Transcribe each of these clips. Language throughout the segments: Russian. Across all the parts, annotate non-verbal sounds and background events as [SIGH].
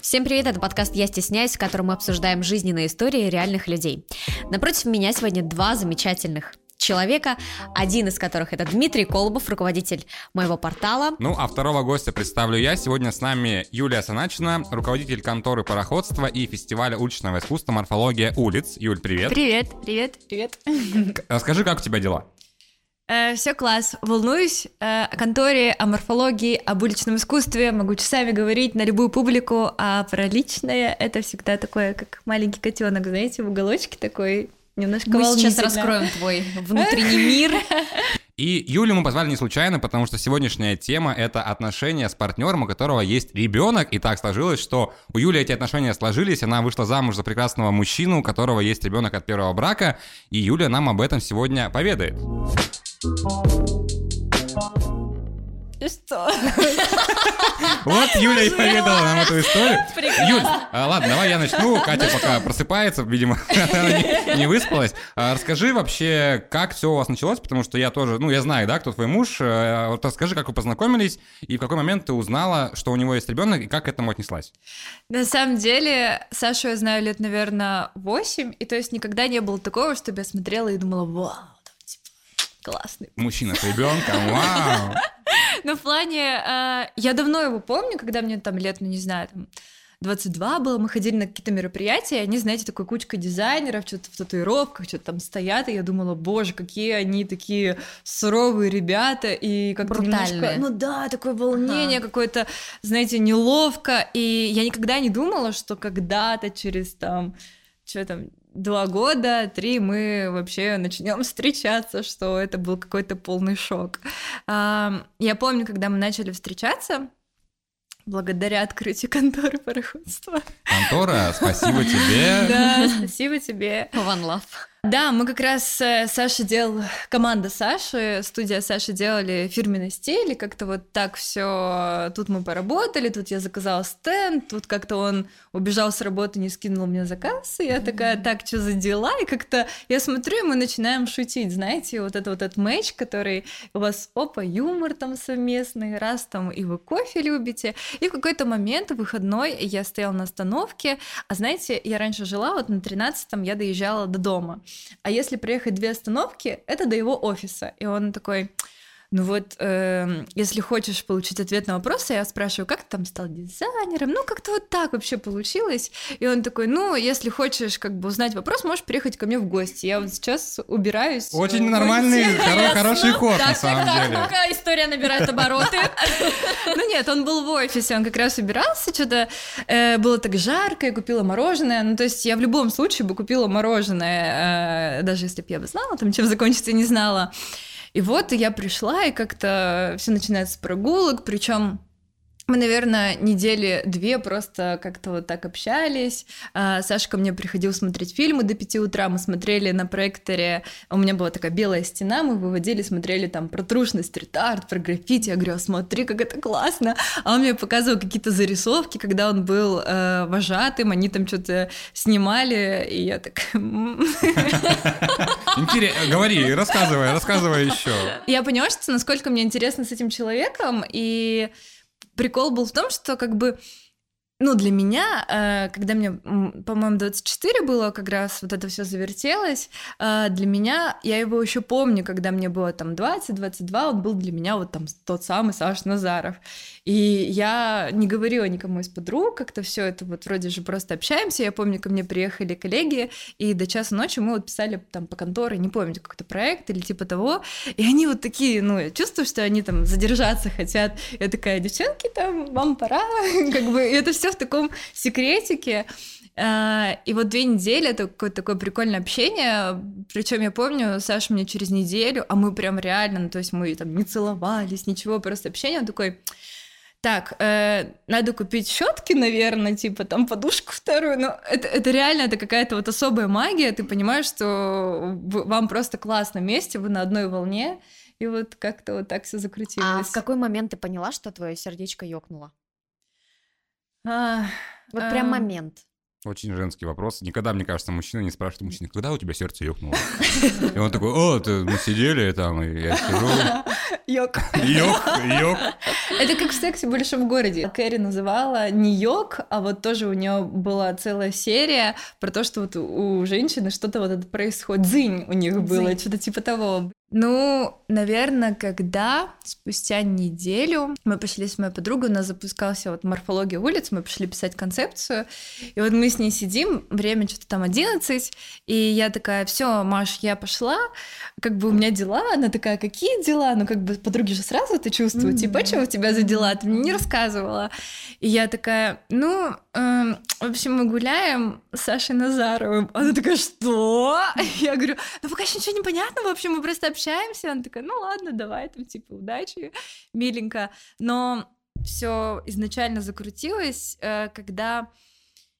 Всем привет, это подкаст «Я стесняюсь», в котором мы обсуждаем жизненные истории реальных людей. Напротив меня сегодня два замечательных человека, один из которых это Дмитрий Колобов, руководитель моего портала. Ну, а второго гостя представлю я. Сегодня с нами Юлия Саначина, руководитель конторы пароходства и фестиваля уличного искусства «Морфология улиц». Юль, привет. Привет, привет, привет. Расскажи, как у тебя дела? Э, все класс. Волнуюсь э, о конторе, о морфологии, об уличном искусстве. Могу часами говорить на любую публику, а про личное это всегда такое, как маленький котенок, знаете, в уголочке такой немножко Мы сейчас раскроем твой внутренний мир. И Юлю мы позвали не случайно, потому что сегодняшняя тема — это отношения с партнером, у которого есть ребенок. И так сложилось, что у Юли эти отношения сложились, она вышла замуж за прекрасного мужчину, у которого есть ребенок от первого брака, и Юля нам об этом сегодня поведает. И что? Вот Юля и поведала нам эту историю. Юль, а, ладно, давай я начну. Катя пока просыпается, видимо, [LAUGHS] она не, не выспалась. А, расскажи вообще, как все у вас началось, потому что я тоже, ну, я знаю, да, кто твой муж. А, Вот расскажи, как вы познакомились, и в какой момент ты узнала, что у него есть ребенок, и как к этому отнеслась? На самом деле, Сашу я знаю лет, наверное, 8, и то есть никогда не было такого, чтобы я смотрела и думала, вау, классный. Мужчина с ребенком, вау! [LAUGHS] Но в плане, э, я давно его помню, когда мне там лет, ну не знаю, там 22 было, мы ходили на какие-то мероприятия, и они, знаете, такой кучка дизайнеров, что-то в татуировках, что-то там стоят, и я думала, боже, какие они такие суровые ребята, и как-то немножко, ну да, такое волнение какое-то, знаете, неловко, и я никогда не думала, что когда-то через там, что там, два года, три мы вообще начнем встречаться, что это был какой-то полный шок. Я помню, когда мы начали встречаться, благодаря открытию конторы пароходства. Контора, спасибо тебе. [LAUGHS] Да, спасибо тебе. One love. Да, мы как раз э, Саша делал, команда Саши, студия Саши делали фирменный стиль, и как-то вот так все. Тут мы поработали, тут я заказала стенд, тут как-то он убежал с работы, не скинул мне заказ, и я такая, так, что за дела? И как-то я смотрю, и мы начинаем шутить, знаете, вот это вот этот матч, который у вас, опа, юмор там совместный, раз там и вы кофе любите. И в какой-то момент выходной я стояла на остановке, а знаете, я раньше жила, вот на 13-м я доезжала до дома. А если проехать две остановки, это до его офиса. И он такой, ну вот, эм, если хочешь получить ответ на вопрос, я спрашиваю, как ты там стал дизайнером? Ну, как-то вот так вообще получилось. И он такой, ну, если хочешь как бы узнать вопрос, можешь приехать ко мне в гости. Я вот сейчас убираюсь. Очень э, нормальный, в хоро- хороший ход, на Так, самом так, так, деле. ну-ка, история набирает обороты. [LAUGHS] Ну нет, он был в офисе, он как раз убирался, что-то э, было так жарко, я купила мороженое. Ну, то есть я в любом случае бы купила мороженое, э, даже если бы я бы знала, там, чем закончится, не знала. И вот я пришла, и как-то все начинается с прогулок, причем мы, наверное, недели две просто как-то вот так общались. А, Саша ко мне приходил смотреть фильмы до пяти утра. Мы смотрели на проекторе. У меня была такая белая стена. Мы выводили, смотрели там про трушный стрит-арт, про граффити. Я говорю, «А смотри, как это классно. А он мне показывал какие-то зарисовки, когда он был э, вожатым. Они там что-то снимали. И я так... [LAUGHS] «М». Интересно, говори, рассказывай, рассказывай еще. Я поняла, что насколько мне интересно с этим человеком, и прикол был в том, что как бы ну, для меня, э, когда мне, по-моему, 24 было, как раз вот это все завертелось, э, для меня, я его еще помню, когда мне было там 20-22, он был для меня вот там тот самый Саш Назаров. И я не говорила никому из подруг, как-то все это вот вроде же просто общаемся. Я помню, ко мне приехали коллеги, и до часа ночи мы вот писали там по конторе, не помню, какой-то проект или типа того. И они вот такие, ну, я чувствую, что они там задержаться хотят. Я такая, девчонки, там, вам пора. [LAUGHS] Как бы, это все в таком секретике. А, И вот две недели это какое-то такое прикольное общение. Причем я помню, Саша мне через неделю, а мы прям реально, ну, то есть мы там не целовались, ничего, просто общение. Он такой, так, э, надо купить щетки, наверное, типа там подушку вторую. Но это, это реально, это какая-то вот особая магия. Ты понимаешь, что вы- вам просто классно вместе, вы на одной волне. И вот как-то вот так все А закрутилось. в какой момент ты поняла, что твое сердечко ёкнуло? А, Вот прям а, момент. Очень женский вопрос. Никогда, мне кажется, мужчина не спрашивает мужчины, когда у тебя сердце ёкнуло? И он такой, о, мы сидели там, и я сижу, Йок. [LAUGHS] ёк, ёк. Это как в сексе в городе. Кэрри называла не йог, а вот тоже у нее была целая серия про то, что вот у женщины что-то вот это происходит. Дзынь у них было, что-то типа того. Ну, наверное, когда спустя неделю мы пошли с моей подругой, у нас запускался вот морфология улиц, мы пошли писать концепцию, и вот мы с ней сидим, время что-то там 11, и я такая, все, Маш, я пошла, как бы у меня дела, она такая, какие дела? Ну, как бы подруги же сразу это чувствуют, mm-hmm. типа, что у тебя за дела, ты мне не рассказывала. И я такая, ну, в общем, мы гуляем с Сашей Назаровым. Она такая, что? Я говорю, ну, пока еще ничего не понятно, в общем, мы просто общаемся общаемся. Она такая, ну ладно, давай, там, типа, удачи, миленько. Но все изначально закрутилось, э, когда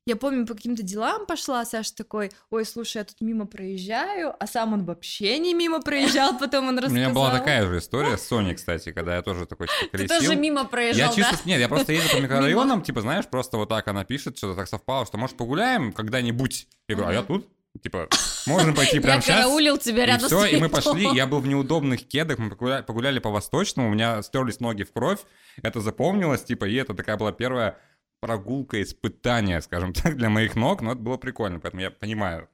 я помню, по каким-то делам пошла, Саша такой, ой, слушай, я тут мимо проезжаю, а сам он вообще не мимо проезжал, [LAUGHS] потом он рассказал. У меня была такая же история с Соней, кстати, когда я тоже такой типа, колесил. Ты тоже мимо проезжал, Я чисто, нет, я просто ездил по [LAUGHS] микрорайонам, типа, знаешь, просто вот так она пишет, что-то так совпало, что, может, погуляем когда-нибудь? Я говорю, а я тут? Типа, можно пойти [LAUGHS] прямо сейчас. Я караулил тебя рядом и все, и мы пошли, я был в неудобных кедах, мы погуляли, погуляли по Восточному, у меня стерлись ноги в кровь, это запомнилось, типа, и это такая была первая прогулка, испытание, скажем [LAUGHS] так, для моих ног, но это было прикольно, поэтому я понимаю,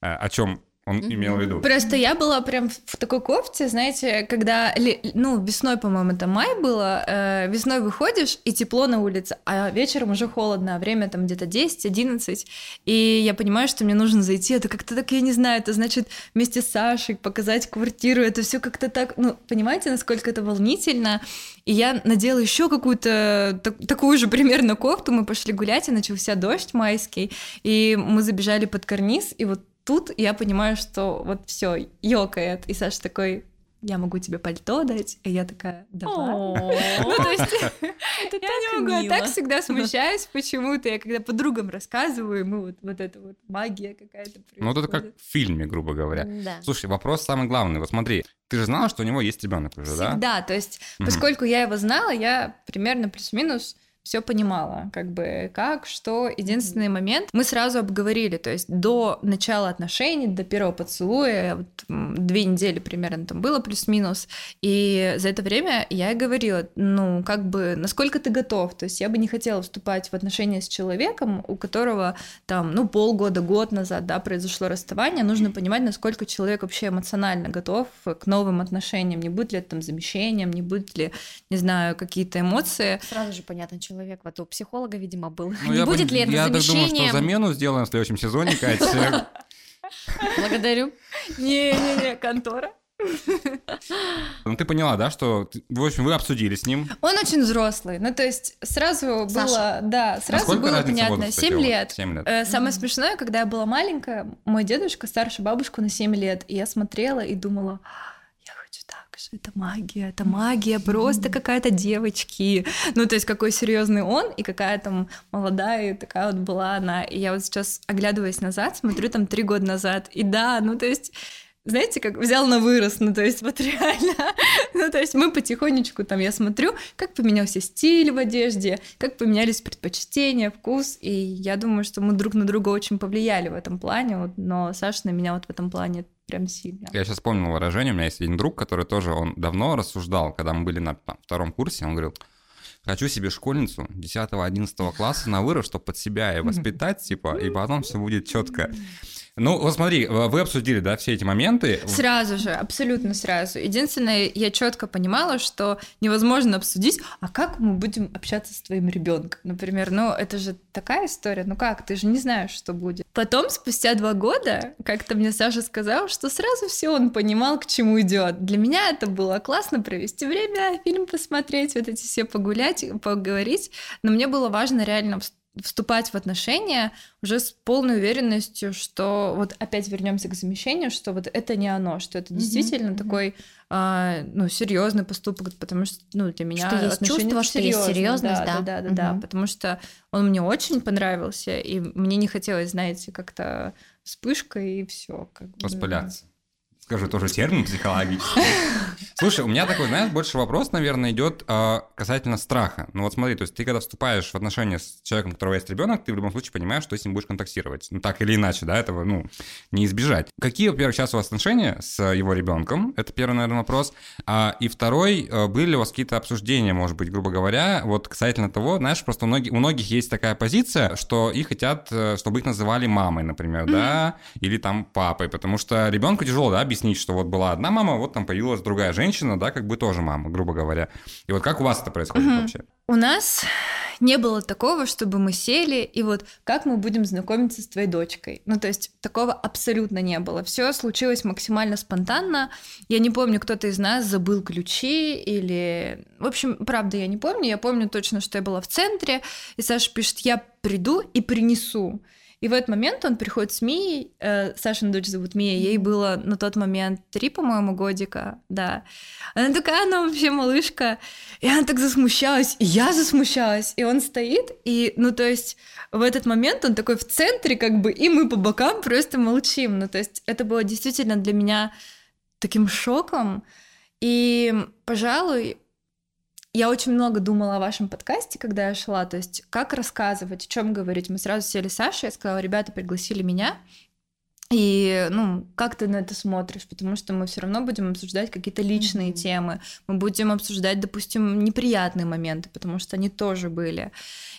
э, о чем он имел в виду. Просто я была прям в такой кофте, знаете, когда, ну, весной, по-моему, это май было, э, весной выходишь, и тепло на улице, а вечером уже холодно, а время там где-то 10-11, и я понимаю, что мне нужно зайти, это как-то так, я не знаю, это значит вместе с Сашей показать квартиру, это все как-то так, ну, понимаете, насколько это волнительно, и я надела еще какую-то так, такую же примерно кофту, мы пошли гулять, и начался дождь майский, и мы забежали под карниз, и вот тут я понимаю, что вот все ёкает. И Саша такой, я могу тебе пальто дать, и я такая, давай. Ну, то есть, [LAUGHS] я не могу, я так всегда [LAUGHS] смущаюсь почему-то, я когда подругам рассказываю, мы вот, вот эта вот магия какая-то Ну, это как в фильме, грубо говоря. Слушай, вопрос самый главный, вот смотри, ты же знала, что у него есть ребенок уже, да? Всегда, то есть, поскольку я его знала, я примерно плюс-минус все понимала, как бы как, что. Единственный момент мы сразу обговорили, то есть до начала отношений, до первого поцелуя, вот, две недели примерно там было плюс-минус, и за это время я и говорила, ну, как бы, насколько ты готов, то есть я бы не хотела вступать в отношения с человеком, у которого там, ну, полгода, год назад, да, произошло расставание, нужно понимать, насколько человек вообще эмоционально готов к новым отношениям, не будет ли это там замещением, не будет ли, не знаю, какие-то эмоции. Сразу же понятно, человек вот у психолога, видимо, был. Ну, не будет ли это я замещением? Я так думаю, что замену сделаем в следующем сезоне, Катя. Благодарю. Не-не-не, контора. Ну, ты поняла, да, что, в общем, вы обсудили с ним? Он очень взрослый, ну, то есть сразу Саша. было, да, сразу Насколько было понятно, 7 лет. 7 лет. Э, самое mm-hmm. смешное, когда я была маленькая, мой дедушка старше бабушку на 7 лет, и я смотрела и думала, что это магия, это магия, просто какая-то девочки. Ну, то есть какой серьезный он и какая там молодая такая вот была она. И я вот сейчас, оглядываясь назад, смотрю там три года назад, и да, ну, то есть знаете, как взял на вырос, ну, то есть вот [LAUGHS] реально, ну, то есть мы потихонечку там, я смотрю, как поменялся стиль в одежде, как поменялись предпочтения, вкус, и я думаю, что мы друг на друга очень повлияли в этом плане, вот, но Саша на меня вот в этом плане прям сильно. Я сейчас вспомнил выражение, у меня есть один друг, который тоже, он давно рассуждал, когда мы были на там, втором курсе, он говорил, хочу себе школьницу 10-11 класса на вырос, чтобы под себя и воспитать, типа, и потом все будет четко. Ну, вот смотри, вы обсудили, да, все эти моменты. Сразу же, абсолютно сразу. Единственное, я четко понимала, что невозможно обсудить, а как мы будем общаться с твоим ребенком, например. Ну, это же такая история, ну как, ты же не знаешь, что будет. Потом, спустя два года, как-то мне Саша сказал, что сразу все он понимал, к чему идет. Для меня это было классно провести время, фильм посмотреть, вот эти все погулять, поговорить, но мне было важно реально вступать в отношения уже с полной уверенностью, что вот опять вернемся к замещению, что вот это не оно, что это действительно mm-hmm. такой а, ну серьезный поступок, потому что ну для меня что есть чувство, что есть серьезность, да, да, да, да, mm-hmm. да, потому что он мне очень понравился и мне не хотелось, знаете, как-то вспышка и все, как бы. Распыляться. Скажу тоже термин психологический. [LAUGHS] Слушай, у меня такой, знаешь, больше вопрос, наверное, идет. А, касательно страха. Ну вот смотри, то есть ты когда вступаешь в отношения с человеком, у которого есть ребенок, ты в любом случае понимаешь, что с ним будешь контактировать. Ну так или иначе, да, этого, ну, не избежать. Какие, во-первых, сейчас у вас отношения с его ребенком? Это первый, наверное, вопрос. А, и второй, э, были ли у вас какие-то обсуждения, может быть, грубо говоря, вот касательно того, знаешь, просто у многих, у многих есть такая позиция, что их хотят, э, чтобы их называли мамой, например, mm-hmm. да, или там папой, потому что ребенку тяжело, да, объяснить, что вот была одна мама, вот там появилась другая женщина, да, как бы тоже мама, грубо говоря. И вот как у вас это происходит mm-hmm. вообще? У нас не было такого, чтобы мы сели и вот как мы будем знакомиться с твоей дочкой. Ну, то есть такого абсолютно не было. Все случилось максимально спонтанно. Я не помню, кто-то из нас забыл ключи или... В общем, правда, я не помню. Я помню точно, что я была в центре, и Саша пишет, я приду и принесу. И в этот момент он приходит с Мией, э, Сашина дочь зовут Мия, ей было на тот момент три, по-моему, годика, да. Она такая, она вообще малышка, и она так засмущалась, и я засмущалась, и он стоит, и, ну, то есть в этот момент он такой в центре, как бы, и мы по бокам просто молчим, ну, то есть это было действительно для меня таким шоком, и, пожалуй, я очень много думала о вашем подкасте, когда я шла, то есть как рассказывать, о чем говорить. Мы сразу сели с Сашей, я сказала, ребята пригласили меня, и, ну, как ты на это смотришь? Потому что мы все равно будем обсуждать какие-то личные mm-hmm. темы. Мы будем обсуждать, допустим, неприятные моменты, потому что они тоже были.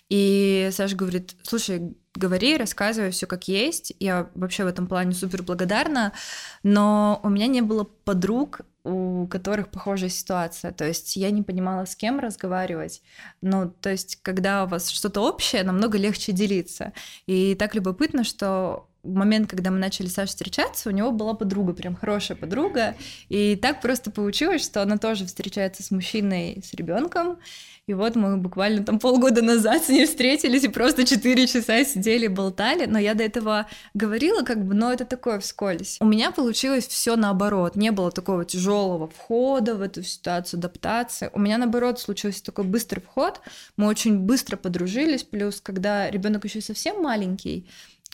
И Саша говорит, слушай, говори, рассказывай все как есть. Я вообще в этом плане супер благодарна, но у меня не было подруг, у которых похожая ситуация. То есть я не понимала, с кем разговаривать. Ну, то есть, когда у вас что-то общее, намного легче делиться. И так любопытно, что момент, когда мы начали с встречаться, у него была подруга, прям хорошая подруга. И так просто получилось, что она тоже встречается с мужчиной, с ребенком. И вот мы буквально там полгода назад с ней встретились и просто четыре часа сидели, болтали. Но я до этого говорила, как бы, но это такое вскользь. У меня получилось все наоборот. Не было такого тяжелого входа в эту ситуацию, адаптации. У меня наоборот случился такой быстрый вход. Мы очень быстро подружились. Плюс, когда ребенок еще совсем маленький,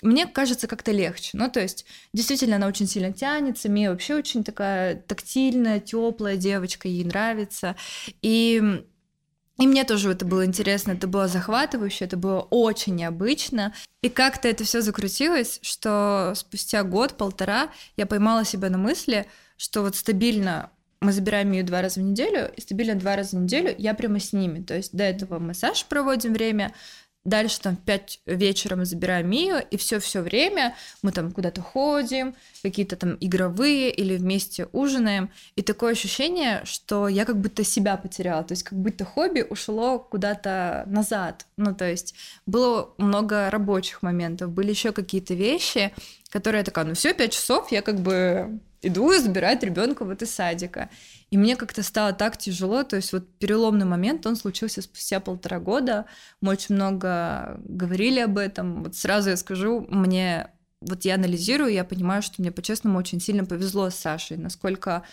мне кажется, как-то легче. Ну, то есть, действительно, она очень сильно тянется. Мия вообще очень такая тактильная, теплая девочка, ей нравится. И и мне тоже это было интересно, это было захватывающе, это было очень необычно. И как-то это все закрутилось, что спустя год-полтора я поймала себя на мысли, что вот стабильно мы забираем ее два раза в неделю, и стабильно два раза в неделю я прямо с ними. То есть до этого массаж проводим время, Дальше там в 5 вечера мы забираем Мию, и все-все время мы там куда-то ходим, какие-то там игровые или вместе ужинаем. И такое ощущение, что я как будто себя потеряла, то есть как будто хобби ушло куда-то назад. Ну, то есть было много рабочих моментов, были еще какие-то вещи, которые я такая, ну все, 5 часов я как бы иду и забирать ребенка вот из садика. И мне как-то стало так тяжело, то есть вот переломный момент, он случился спустя полтора года, мы очень много говорили об этом, вот сразу я скажу, мне, вот я анализирую, я понимаю, что мне по-честному очень сильно повезло с Сашей, насколько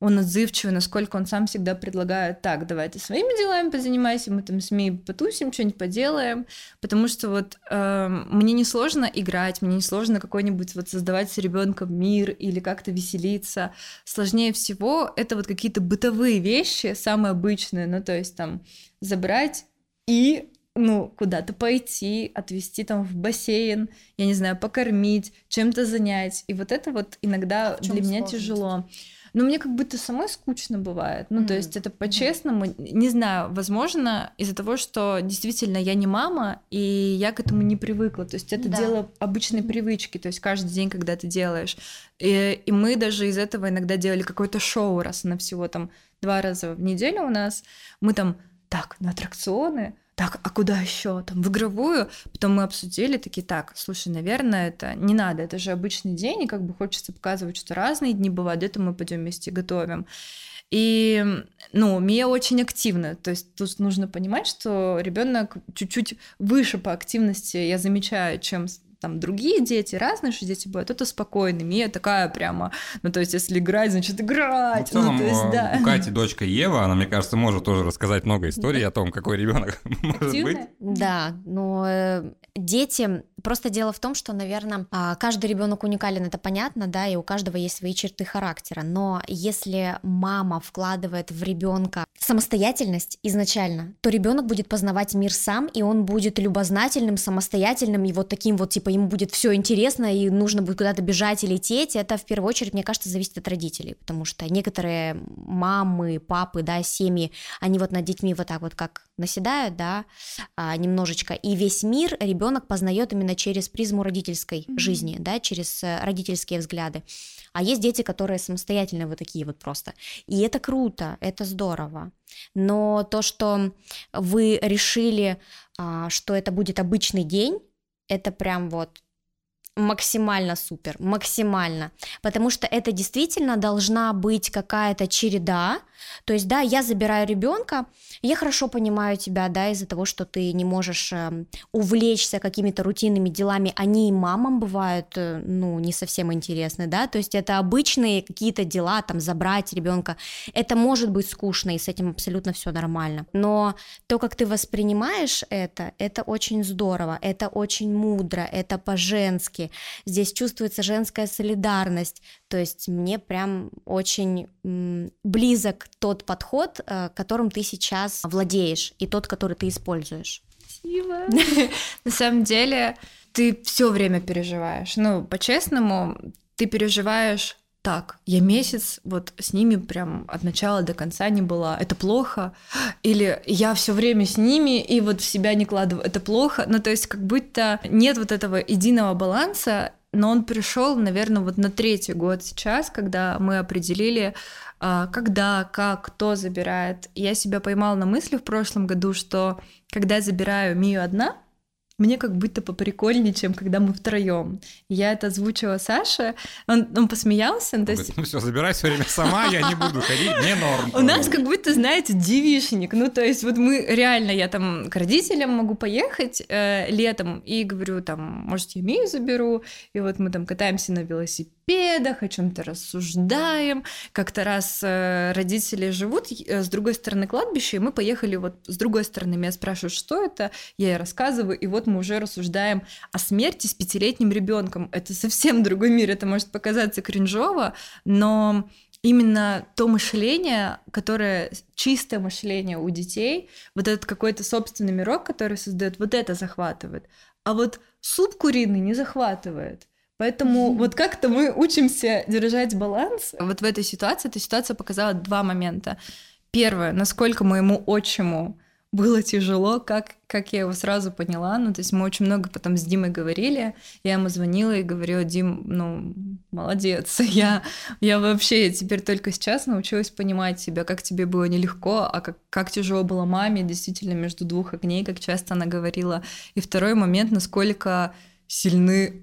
он отзывчивый, насколько он сам всегда предлагает, так, давай ты своими делами позанимайся, мы там с Мией потусим, что-нибудь поделаем, потому что вот э, мне не сложно играть, мне не сложно какой-нибудь вот создавать с ребенком мир или как-то веселиться. Сложнее всего это вот какие-то бытовые вещи, самые обычные, ну то есть там забрать и ну, куда-то пойти, отвезти там в бассейн, я не знаю, покормить, чем-то занять. И вот это вот иногда для меня тяжело. Но мне как будто самой скучно бывает. Ну, mm-hmm. то есть это по-честному, mm-hmm. не знаю, возможно, из-за того, что действительно я не мама, и я к этому не привыкла. То есть это да. дело обычной привычки, то есть каждый день, когда ты делаешь. И, и мы даже из этого иногда делали какое-то шоу, раз на всего там два раза в неделю у нас. Мы там так, на аттракционы, так, а куда еще? Там в игровую. Потом мы обсудили, такие, так, слушай, наверное, это не надо, это же обычный день, и как бы хочется показывать, что разные дни бывают, это мы пойдем вместе готовим. И, ну, Мия очень активна, то есть тут нужно понимать, что ребенок чуть-чуть выше по активности, я замечаю, чем там другие дети, разные же дети бывают, это спокойный, Мия такая прямо, ну, то есть, если играть, значит, играть. Ну, в целом, ну, то есть, да. у Кати дочка Ева, она, мне кажется, может тоже рассказать много историй о том, какой ребенок [LAUGHS] может быть. Да, но э, дети Просто дело в том, что, наверное, а, каждый ребенок уникален, это понятно, да, и у каждого есть свои черты характера. Но если мама вкладывает в ребенка самостоятельность изначально, то ребенок будет познавать мир сам, и он будет любознательным, самостоятельным, и вот таким вот, типа, ему будет все интересно, и нужно будет куда-то бежать и лететь. Это в первую очередь, мне кажется, зависит от родителей, потому что некоторые мамы, папы, да, семьи, они вот над детьми вот так вот как наседают, да, а, немножечко, и весь мир ребенок познает именно через призму родительской mm-hmm. жизни, да, через э, родительские взгляды. А есть дети, которые самостоятельные вот такие вот просто. И это круто, это здорово. Но то, что вы решили, а, что это будет обычный день, это прям вот максимально супер, максимально, потому что это действительно должна быть какая-то череда, то есть, да, я забираю ребенка, я хорошо понимаю тебя, да, из-за того, что ты не можешь э, увлечься какими-то рутинными делами, они и мамам бывают, э, ну, не совсем интересны, да, то есть это обычные какие-то дела, там, забрать ребенка, это может быть скучно, и с этим абсолютно все нормально, но то, как ты воспринимаешь это, это очень здорово, это очень мудро, это по-женски, здесь чувствуется женская солидарность, то есть мне прям очень близок тот подход, э, которым ты сейчас владеешь, и тот, который ты используешь. Спасибо. [LAUGHS] На самом деле, ты все время переживаешь. Ну, по-честному, ты переживаешь так, я месяц вот с ними прям от начала до конца не была, это плохо, или я все время с ними и вот в себя не кладываю, это плохо, ну то есть как будто нет вот этого единого баланса, но он пришел, наверное, вот на третий год сейчас, когда мы определили, когда, как, кто забирает. Я себя поймала на мысли в прошлом году, что когда я забираю Мию одна, мне как будто поприкольнее, чем когда мы втроем. Я это озвучила Саше, он, он посмеялся. Он, то есть... Ну все, забирай все время сама, я не буду ходить, не норм. У нас как будто, знаете, девишник. Ну, то есть вот мы реально, я там к родителям могу поехать э, летом и говорю там, может, я Мию заберу, и вот мы там катаемся на велосипеде, велосипедах, о чем-то рассуждаем. Как-то раз э, родители живут с другой стороны кладбища, и мы поехали вот с другой стороны. Меня спрашивают, что это, я ей рассказываю, и вот мы уже рассуждаем о смерти с пятилетним ребенком. Это совсем [LAUGHS] другой мир, это может показаться кринжово, но именно то мышление, которое чистое мышление у детей, вот этот какой-то собственный мирок, который создает, вот это захватывает. А вот суп куриный не захватывает. Поэтому вот как-то мы учимся держать баланс. Вот в этой ситуации эта ситуация показала два момента. Первое, насколько моему отчиму было тяжело, как, как я его сразу поняла. Ну, то есть мы очень много потом с Димой говорили. Я ему звонила и говорила, Дим, ну, молодец. [LAUGHS] Я, я вообще я теперь только сейчас научилась понимать себя, как тебе было нелегко, а как, как тяжело было маме, действительно, между двух огней, как часто она говорила. И второй момент, насколько сильны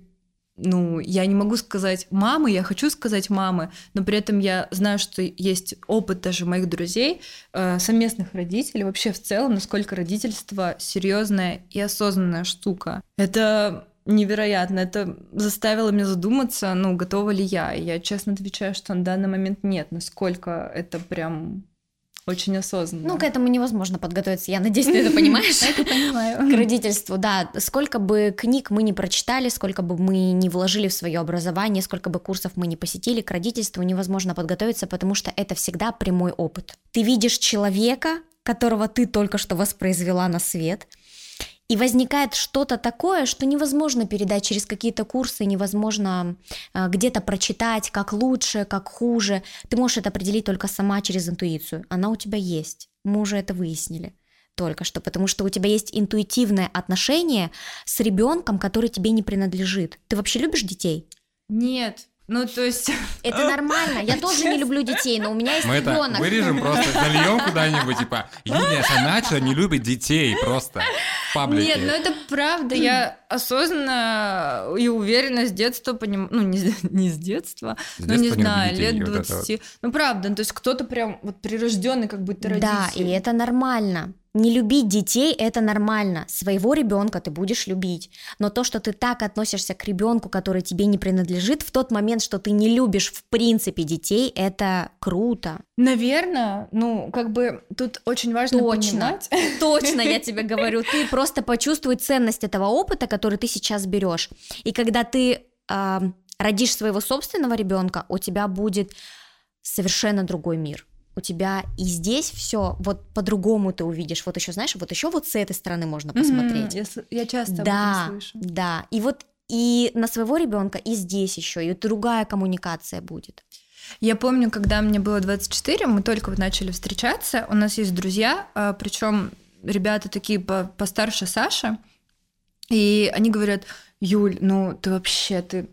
ну, я не могу сказать мамы, я хочу сказать мамы, но при этом я знаю, что есть опыт даже моих друзей, э, совместных родителей, вообще в целом, насколько родительство серьезная и осознанная штука. Это невероятно. Это заставило меня задуматься, ну, готова ли я. Я честно отвечаю, что на данный момент нет. Насколько это прям очень осознанно. Ну, к этому невозможно подготовиться. Я надеюсь, ты это понимаешь. [LAUGHS] Это понимаю. К родительству, да. Сколько бы книг мы не прочитали, сколько бы мы не вложили в свое образование, сколько бы курсов мы не посетили, к родительству невозможно подготовиться, потому что это всегда прямой опыт. Ты видишь человека, которого ты только что воспроизвела на свет, и возникает что-то такое, что невозможно передать через какие-то курсы, невозможно э, где-то прочитать, как лучше, как хуже. Ты можешь это определить только сама через интуицию. Она у тебя есть. Мы уже это выяснили только что, потому что у тебя есть интуитивное отношение с ребенком, который тебе не принадлежит. Ты вообще любишь детей? Нет, ну, то есть... [LAUGHS] Это нормально. Я тоже не люблю детей, но у меня есть Мы ребенок. это вырежем просто, зальем куда-нибудь, типа, Юлия Саначева не любит детей просто паблике. Нет, ну это правда. Я осознанно и уверенно с детства понимаю, ну, не, [LAUGHS] не с детства, с но не знаю, детей, лет 20. Вот вот. Ну, правда, ну, то есть кто-то прям вот прирожденный как будто родитель. Да, и это нормально. Не любить детей это нормально. Своего ребенка ты будешь любить. Но то, что ты так относишься к ребенку, который тебе не принадлежит, в тот момент, что ты не любишь в принципе детей, это круто. Наверное, ну, как бы тут очень важно Точно. понимать. [LAUGHS] Точно, я тебе [LAUGHS] говорю, ты просто почувствуй ценность этого опыта, который ты сейчас берешь. И когда ты а, родишь своего собственного ребенка, у тебя будет совершенно другой мир у тебя и здесь все вот по-другому ты увидишь. Вот еще, знаешь, вот еще вот с этой стороны можно посмотреть. Mm-hmm. Я, я часто да, об этом слышу. Да, и вот и на своего ребенка, и здесь еще, и другая коммуникация будет. Я помню, когда мне было 24, мы только вот начали встречаться, у нас есть друзья, а, причем ребята такие постарше Саша, и они говорят, Юль, ну ты вообще, ты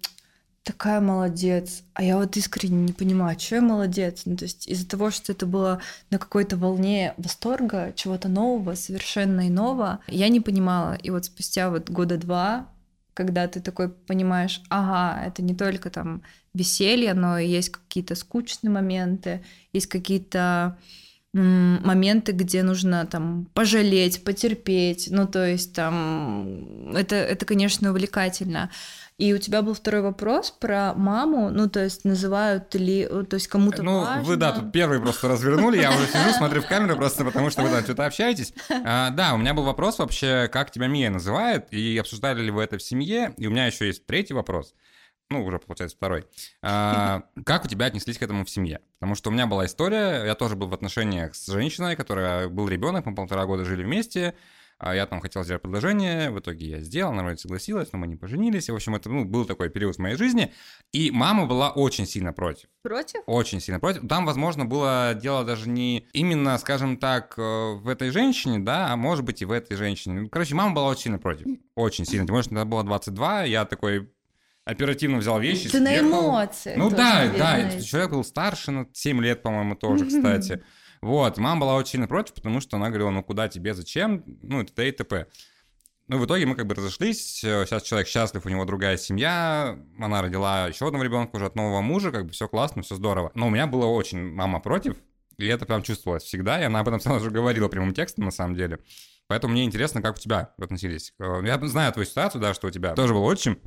такая молодец. А я вот искренне не понимаю, что я молодец. Ну, то есть из-за того, что это было на какой-то волне восторга, чего-то нового, совершенно иного, я не понимала. И вот спустя вот года два, когда ты такой понимаешь, ага, это не только там веселье, но и есть какие-то скучные моменты, есть какие-то моменты, где нужно там пожалеть, потерпеть, ну то есть там это, это конечно, увлекательно. И у тебя был второй вопрос про маму, ну, то есть называют ли, то есть кому-то Ну, важно. вы, да, тут первый просто развернули, я уже сижу, смотрю в камеру просто потому, что вы там что-то общаетесь. А, да, у меня был вопрос вообще, как тебя Мия называет, и обсуждали ли вы это в семье, и у меня еще есть третий вопрос ну, уже, получается, второй. А, как у тебя отнеслись к этому в семье? Потому что у меня была история, я тоже был в отношениях с женщиной, которая был ребенок, мы полтора года жили вместе, а я там хотел сделать предложение, в итоге я сделал, она вроде согласилась, но мы не поженились. И, в общем, это ну, был такой период в моей жизни. И мама была очень сильно против. Против? Очень сильно против. Там, возможно, было дело даже не именно, скажем так, э, в этой женщине, да, а может быть и в этой женщине. Короче, мама была очень сильно против. Очень сильно. Тем более, что было 22, я такой оперативно взял вещи, Ты съехал. на эмоции. Ну да, да, человек был старше на 7 лет, по-моему, тоже, кстати. Вот, мама была очень сильно против, потому что она говорила, ну куда тебе, зачем, ну и т.д. и т.п. Ну, в итоге мы как бы разошлись, сейчас человек счастлив, у него другая семья, она родила еще одного ребенка уже от нового мужа, как бы все классно, все здорово. Но у меня было очень мама против, и это прям чувствовалось всегда, и она об этом сразу же говорила прямым текстом на самом деле. Поэтому мне интересно, как у тебя относились. Э, я знаю твою ситуацию, да, что у тебя тоже был отчим,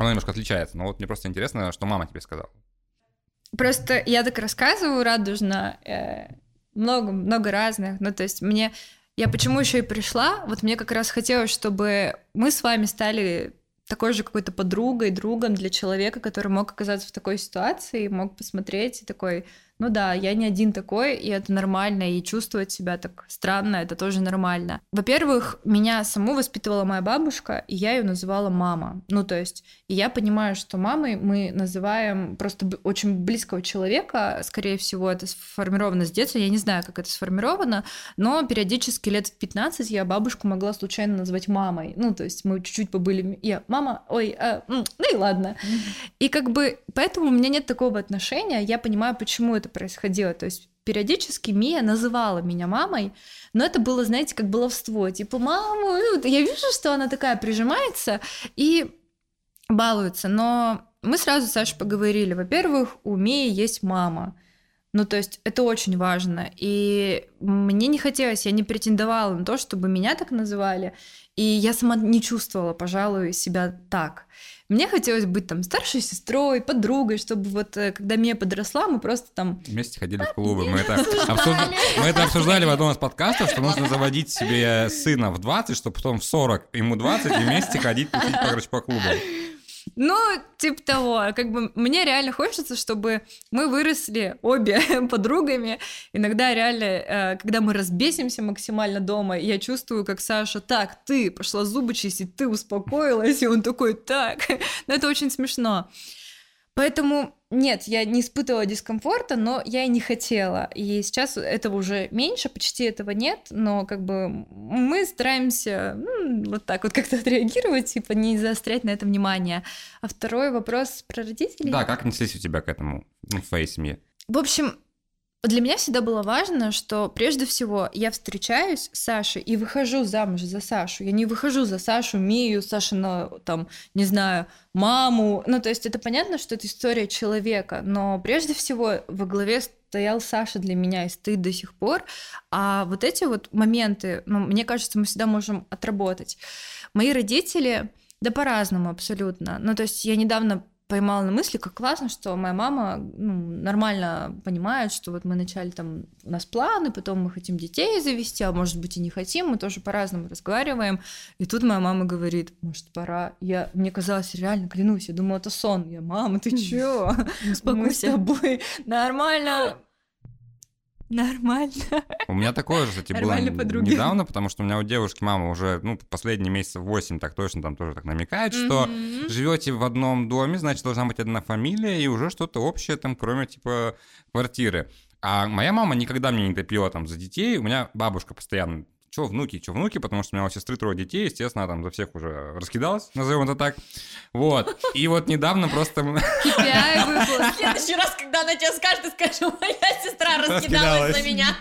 она немножко отличается, но вот мне просто интересно, что мама тебе сказала. Просто я так рассказываю радужно, э, много, много разных. Ну, то есть мне... Я почему еще и пришла? Вот мне как раз хотелось, чтобы мы с вами стали такой же какой-то подругой, другом для человека, который мог оказаться в такой ситуации, мог посмотреть и такой, ну да, я не один такой, и это нормально, и чувствовать себя так странно, это тоже нормально. Во-первых, меня саму воспитывала моя бабушка, и я ее называла мама. Ну, то есть, и я понимаю, что мамой мы называем просто очень близкого человека, скорее всего, это сформировано с детства, я не знаю, как это сформировано, но периодически лет в 15 я бабушку могла случайно назвать мамой. Ну, то есть, мы чуть-чуть побыли, я, мама, ой, а, ну и ладно. И как бы, поэтому у меня нет такого отношения, я понимаю, почему это происходило. То есть периодически Мия называла меня мамой, но это было, знаете, как баловство. Типа, маму, ну, я вижу, что она такая прижимается и балуется. Но мы сразу с Сашей поговорили. Во-первых, у Мии есть мама. Ну, то есть это очень важно. И мне не хотелось, я не претендовала на то, чтобы меня так называли. И я сама не чувствовала, пожалуй, себя так. Мне хотелось быть там старшей сестрой, подругой, чтобы вот э, когда меня подросла, мы просто там... Вместе ходили в клубы. Мы это, обсуждали. мы это обсуждали в одном из подкастов, что нужно заводить себе сына в 20, чтобы потом в 40 ему 20 и вместе ходить короче, по клубам. Ну, типа того. Как бы мне реально хочется, чтобы мы выросли обе [LAUGHS] подругами. Иногда реально, э, когда мы разбесимся максимально дома, я чувствую, как Саша, так, ты пошла зубы чистить, ты успокоилась, и он такой, так. [LAUGHS] Но это очень смешно. Поэтому нет, я не испытывала дискомфорта, но я и не хотела. И сейчас этого уже меньше, почти этого нет, но как бы мы стараемся ну, вот так вот как-то [LAUGHS] отреагировать, типа не заострять на это внимание. А второй вопрос про родителей. Да, как отнеслись у тебя к этому ну, в твоей семье? В общем, Для меня всегда было важно, что прежде всего я встречаюсь с Сашей и выхожу замуж за Сашу. Я не выхожу за Сашу, Мию, Сашину, там, не знаю, маму. Ну, то есть это понятно, что это история человека, но прежде всего во главе стоял Саша для меня и стоит до сих пор. А вот эти вот моменты, ну, мне кажется, мы всегда можем отработать. Мои родители, да по-разному абсолютно. Ну, то есть я недавно поймала на мысли, как классно, что моя мама ну, нормально понимает, что вот мы вначале там, у нас планы, потом мы хотим детей завести, а может быть и не хотим, мы тоже по-разному разговариваем. И тут моя мама говорит, может, пора. Я, мне казалось, реально, клянусь, я думала, это сон. Я, мама, ты чё? [LAUGHS] Мы [LAUGHS] с тобой нормально Нормально. У меня такое же, кстати, было подруги. недавно, потому что у меня у девушки мама уже, ну, последние месяцев 8 так точно там тоже так намекает, что mm-hmm. живете в одном доме, значит, должна быть одна фамилия и уже что-то общее там, кроме, типа, квартиры. А моя мама никогда мне не топила там за детей. У меня бабушка постоянно что внуки, что внуки, потому что у меня у сестры трое детей, естественно, там за всех уже раскидалась, назовем это так. Вот. И вот недавно просто... [LAUGHS] В следующий раз, когда она тебе скажет, ты скажешь, моя сестра раскидалась на меня.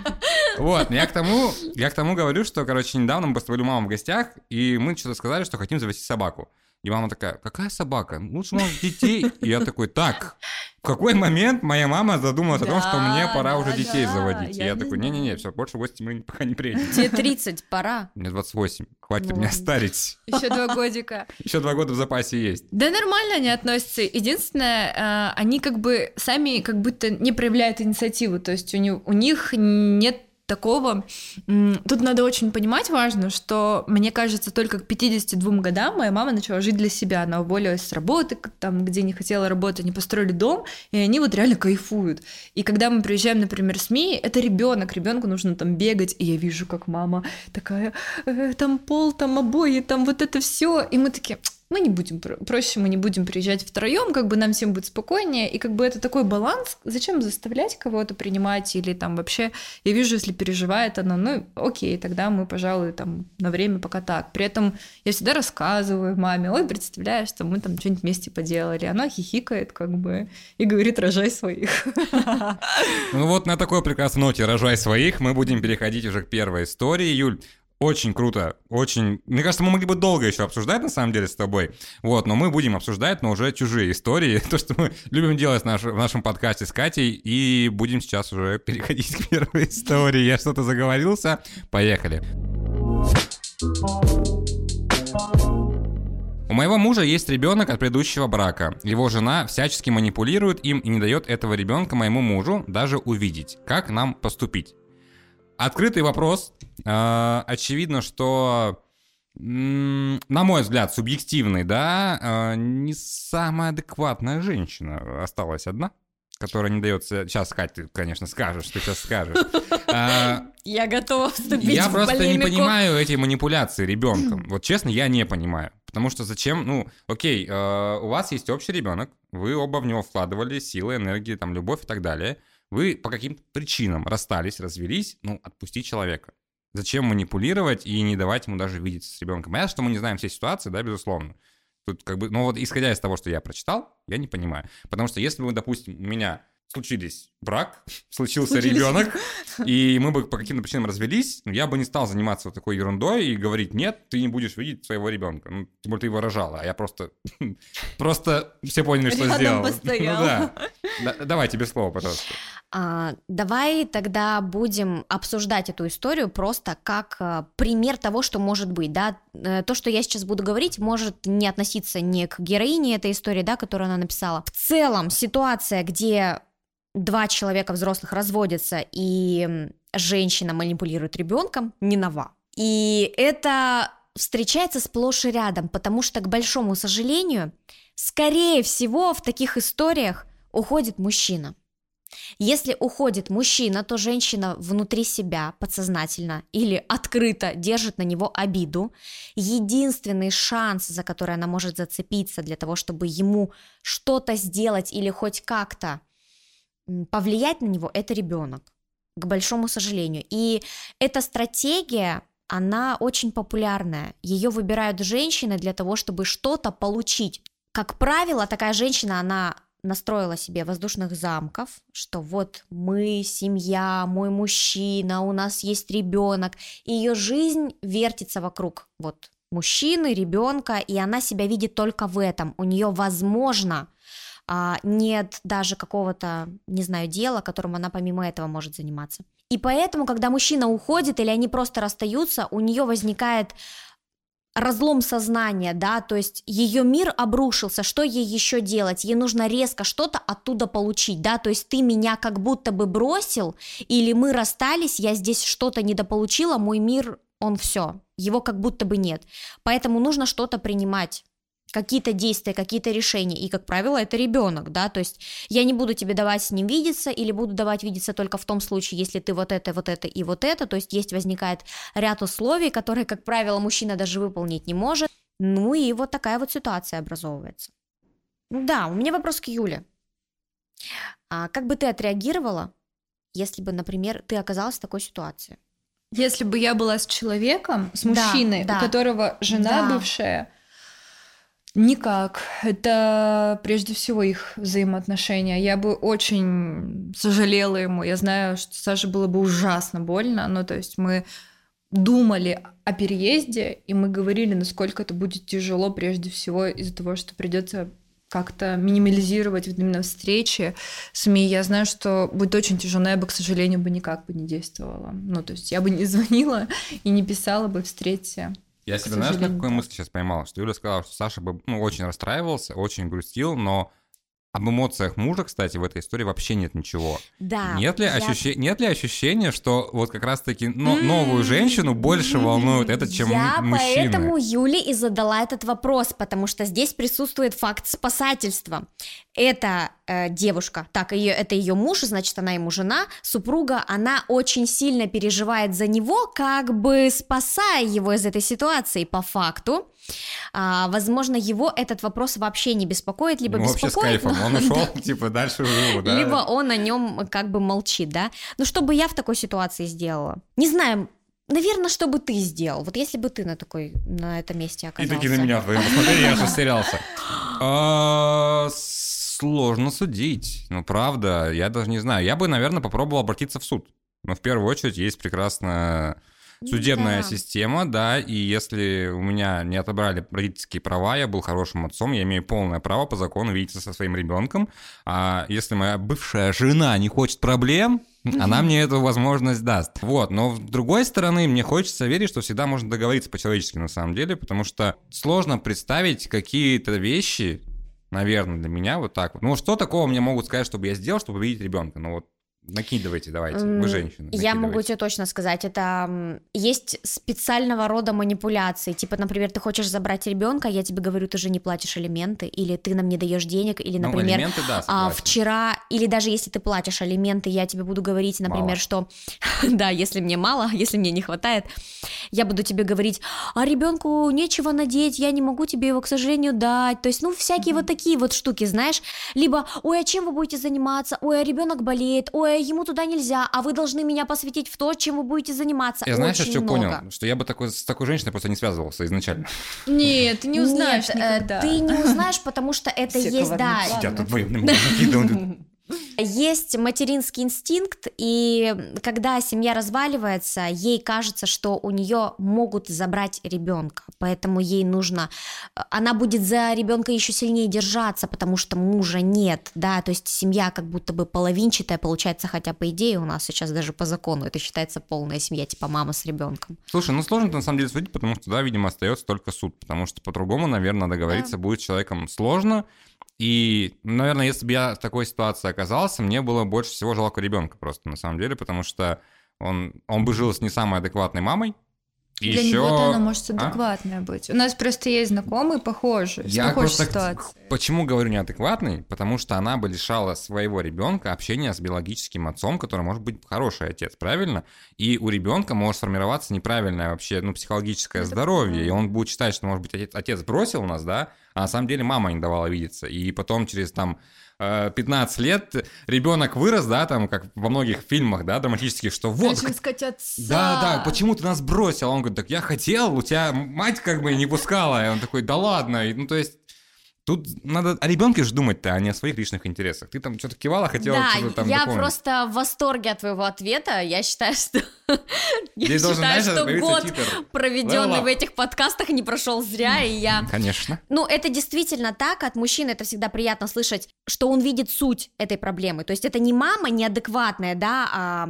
Вот, я к тому, я к тому говорю, что, короче, недавно мы просто были у мамы в гостях, и мы что-то сказали, что хотим завести собаку. И мама такая, какая собака? Лучше, может, детей. И я такой, так, в какой момент моя мама задумалась да, о том, что мне пора да, уже детей да, заводить? Я и я не такой, не-не-не, все, больше гости мы пока не приедем. Тебе 30, пора. Мне 28, хватит вот. меня старить. Еще два годика. Еще два года в запасе есть. Да нормально они относятся. Единственное, а, они как бы сами как будто не проявляют инициативу, то есть у них нет такого. Тут надо очень понимать важно, что, мне кажется, только к 52 годам моя мама начала жить для себя. Она уволилась с работы, там, где не хотела работать, они построили дом, и они вот реально кайфуют. И когда мы приезжаем, например, с Мией, это ребенок, ребенку нужно там бегать, и я вижу, как мама такая, э, там пол, там обои, там вот это все, и мы такие, мы не будем, проще мы не будем приезжать втроем, как бы нам всем будет спокойнее, и как бы это такой баланс, зачем заставлять кого-то принимать, или там вообще, я вижу, если переживает она, ну окей, тогда мы, пожалуй, там на время пока так. При этом я всегда рассказываю маме, ой, представляешь, что мы там что-нибудь вместе поделали, она хихикает как бы и говорит, рожай своих. [LAUGHS] Ну вот на такой прекрасной ноте «Рожай своих» мы будем переходить уже к первой истории. Юль, очень круто, очень... Мне кажется, мы могли бы долго еще обсуждать, на самом деле, с тобой. Вот, но мы будем обсуждать, но уже чужие истории. [LAUGHS] То, что мы любим делать наш... в нашем подкасте с Катей. И будем сейчас уже [LAUGHS] переходить к первой истории. Я что-то заговорился. Поехали. У моего мужа есть ребенок от предыдущего брака. Его жена всячески манипулирует им и не дает этого ребенка моему мужу даже увидеть. Как нам поступить? Открытый вопрос. Э, очевидно, что, на мой взгляд, субъективный, да, э, не самая адекватная женщина осталась одна которая не дается... Сейчас, Кать, ты, конечно, скажешь, ты сейчас скажешь. [LAUGHS] А, я готова вступить Я просто не понимаю эти манипуляции ребенком. [CLEARS THROAT] Вот честно, я не понимаю. Потому что зачем, ну, окей, у вас есть общий ребенок, вы оба в него вкладывали силы, энергии, там, любовь и так далее. Вы по каким-то причинам расстались, развелись, ну, отпусти человека. Зачем манипулировать и не давать ему даже видеться с ребенком? Понятно, что мы не знаем все ситуации, да, безусловно. Тут как бы, ну вот исходя из того, что я прочитал, я не понимаю. Потому что если бы, допустим, у меня случились брак, случился случились. ребенок, [LAUGHS] и мы бы по каким-то причинам развелись, я бы не стал заниматься вот такой ерундой и говорить, нет, ты не будешь видеть своего ребенка. Ну, тем более ты его рожала, а я просто... [LAUGHS] Просто все поняли, что сделал. [LAUGHS] Ну, да. да. Давай, тебе слово, пожалуйста. А, давай тогда будем обсуждать эту историю просто как а, пример того, что может быть, да. Э, то, что я сейчас буду говорить, может не относиться не к героине этой истории, да, которую она написала. В целом ситуация, где два человека взрослых разводятся и женщина манипулирует ребенком, не нова. И это встречается сплошь и рядом, потому что, к большому сожалению, скорее всего, в таких историях уходит мужчина. Если уходит мужчина, то женщина внутри себя подсознательно или открыто держит на него обиду. Единственный шанс, за который она может зацепиться для того, чтобы ему что-то сделать или хоть как-то повлиять на него, это ребенок, к большому сожалению. И эта стратегия, она очень популярная. Ее выбирают женщины для того, чтобы что-то получить. Как правило, такая женщина, она настроила себе воздушных замков, что вот мы, семья, мой мужчина, у нас есть ребенок, и ее жизнь вертится вокруг вот мужчины, ребенка, и она себя видит только в этом. У нее, возможно, нет даже какого-то, не знаю, дела, которым она помимо этого может заниматься. И поэтому, когда мужчина уходит или они просто расстаются, у нее возникает разлом сознания, да, то есть ее мир обрушился, что ей еще делать? Ей нужно резко что-то оттуда получить, да, то есть ты меня как будто бы бросил, или мы расстались, я здесь что-то недополучила, мой мир, он все, его как будто бы нет. Поэтому нужно что-то принимать какие-то действия, какие-то решения, и, как правило, это ребенок, да, то есть я не буду тебе давать с ним видеться, или буду давать видеться только в том случае, если ты вот это, вот это и вот это, то есть есть, возникает ряд условий, которые, как правило, мужчина даже выполнить не может, ну и вот такая вот ситуация образовывается. Да, у меня вопрос к Юле. А как бы ты отреагировала, если бы, например, ты оказалась в такой ситуации? Если бы я была с человеком, с мужчиной, да, да. у которого жена да. бывшая, Никак. Это прежде всего их взаимоотношения. Я бы очень сожалела ему. Я знаю, что Саше было бы ужасно больно. Ну, то есть мы думали о переезде, и мы говорили, насколько это будет тяжело, прежде всего из-за того, что придется как-то минимализировать вот именно встречи СМИ. Я знаю, что будет очень тяжело, я бы, к сожалению, бы никак бы не действовала. Ну, то есть я бы не звонила и не писала бы «встреться». Я себе, знаешь, какую мысль сейчас поймал? Что Юля сказала, что Саша бы ну, очень расстраивался, очень грустил, но об эмоциях мужа, кстати, в этой истории вообще нет ничего. Да. Нет ли, я... ощущ... нет ли ощущения, что вот как раз-таки но, новую женщину больше волнует это, чем я мужчины? Я поэтому Юле и задала этот вопрос, потому что здесь присутствует факт спасательства. Эта э, девушка, так, ее, это ее муж, значит, она ему жена, супруга, она очень сильно переживает за него, как бы спасая его из этой ситуации по факту. А, возможно, его этот вопрос вообще не беспокоит, либо ну, беспокоит. Вообще с кайфом, он [LAUGHS] ушел, типа, дальше живу, да? Либо он о нем как бы молчит, да? Ну, что бы я в такой ситуации сделала? Не знаю, Наверное, что бы ты сделал? Вот если бы ты на такой, на этом месте оказался. И такие на меня вдвоем посмотрели, я растерялся. [GASPS] А, сложно судить. Ну, правда, я даже не знаю. Я бы, наверное, попробовал обратиться в суд. Но в первую очередь есть прекрасная судебная да. система, да, и если у меня не отобрали родительские права, я был хорошим отцом, я имею полное право по закону видеться со своим ребенком, а если моя бывшая жена не хочет проблем, она мне эту возможность даст. Вот, но с другой стороны, мне хочется верить, что всегда можно договориться по-человечески на самом деле, потому что сложно представить какие-то вещи, наверное, для меня вот так вот. Ну, что такого мне могут сказать, чтобы я сделал, чтобы увидеть ребенка? Ну, вот Накидывайте, давайте. Вы женщина. Я могу тебе точно сказать, это есть специального рода манипуляции. Типа, например, ты хочешь забрать ребенка, я тебе говорю, ты же не платишь алименты, или ты нам не даешь денег, или, ну, например, ну, алименты, да, а, вчера, или даже если ты платишь алименты, я тебе буду говорить, например, мало. что [LAUGHS] да, если мне мало, [LAUGHS] если мне не хватает, я буду тебе говорить, а ребенку нечего надеть, я не могу тебе его, к сожалению, дать. То есть, ну, всякие mm-hmm. вот такие вот штуки, знаешь. Либо, ой, а чем вы будете заниматься? Ой, а ребенок болеет, ой, ему туда нельзя, а вы должны меня посвятить в то, чем вы будете заниматься. Я знаешь, что понял? Что я бы такой, с такой женщиной просто не связывался изначально. Нет, ты не узнаешь Нет, э, никогда. ты не узнаешь, потому что это Все есть, да. Сидят тут накидывают. Есть материнский инстинкт, и когда семья разваливается, ей кажется, что у нее могут забрать ребенка, поэтому ей нужно, она будет за ребенка еще сильнее держаться, потому что мужа нет, да, то есть семья как будто бы половинчатая получается, хотя по идее у нас сейчас даже по закону это считается полная семья, типа мама с ребенком. Слушай, ну сложно на самом деле судить, потому что, да, видимо, остается только суд, потому что по-другому, наверное, договориться да. будет с человеком сложно, и, наверное, если бы я в такой ситуации оказался, мне было больше всего жалко ребенка просто, на самом деле, потому что он, он бы жил с не самой адекватной мамой, и Для еще... него она может адекватная а? быть. У нас просто есть знакомые похожие, Я просто ситуации. Почему говорю неадекватный? Потому что она бы лишала своего ребенка общения с биологическим отцом, который может быть хороший отец, правильно? И у ребенка может сформироваться неправильное вообще, ну, психологическое Это здоровье, правильно. и он будет считать, что, может быть, отец, отец бросил нас, да, а на самом деле мама не давала видеться. И потом через там 15 э, лет ребенок вырос, да, там, как во многих фильмах, да, драматических, что вот... Отца. Да, да, почему ты нас бросил? Он говорит, так я хотел, у тебя мать как бы не пускала. И он такой, да ладно. И, ну, то есть Тут надо о ребенке же думать-то, а не о своих личных интересах. Ты там что-то кивала, хотела да, что-то там я дополнить. просто в восторге от твоего ответа. Я считаю, что [LAUGHS] я считаю, что год, проведенный в этих подкастах, не прошел зря, и я Конечно. Ну, это действительно так, от мужчины это всегда приятно слышать, что он видит суть этой проблемы. То есть это не мама неадекватная, да, а...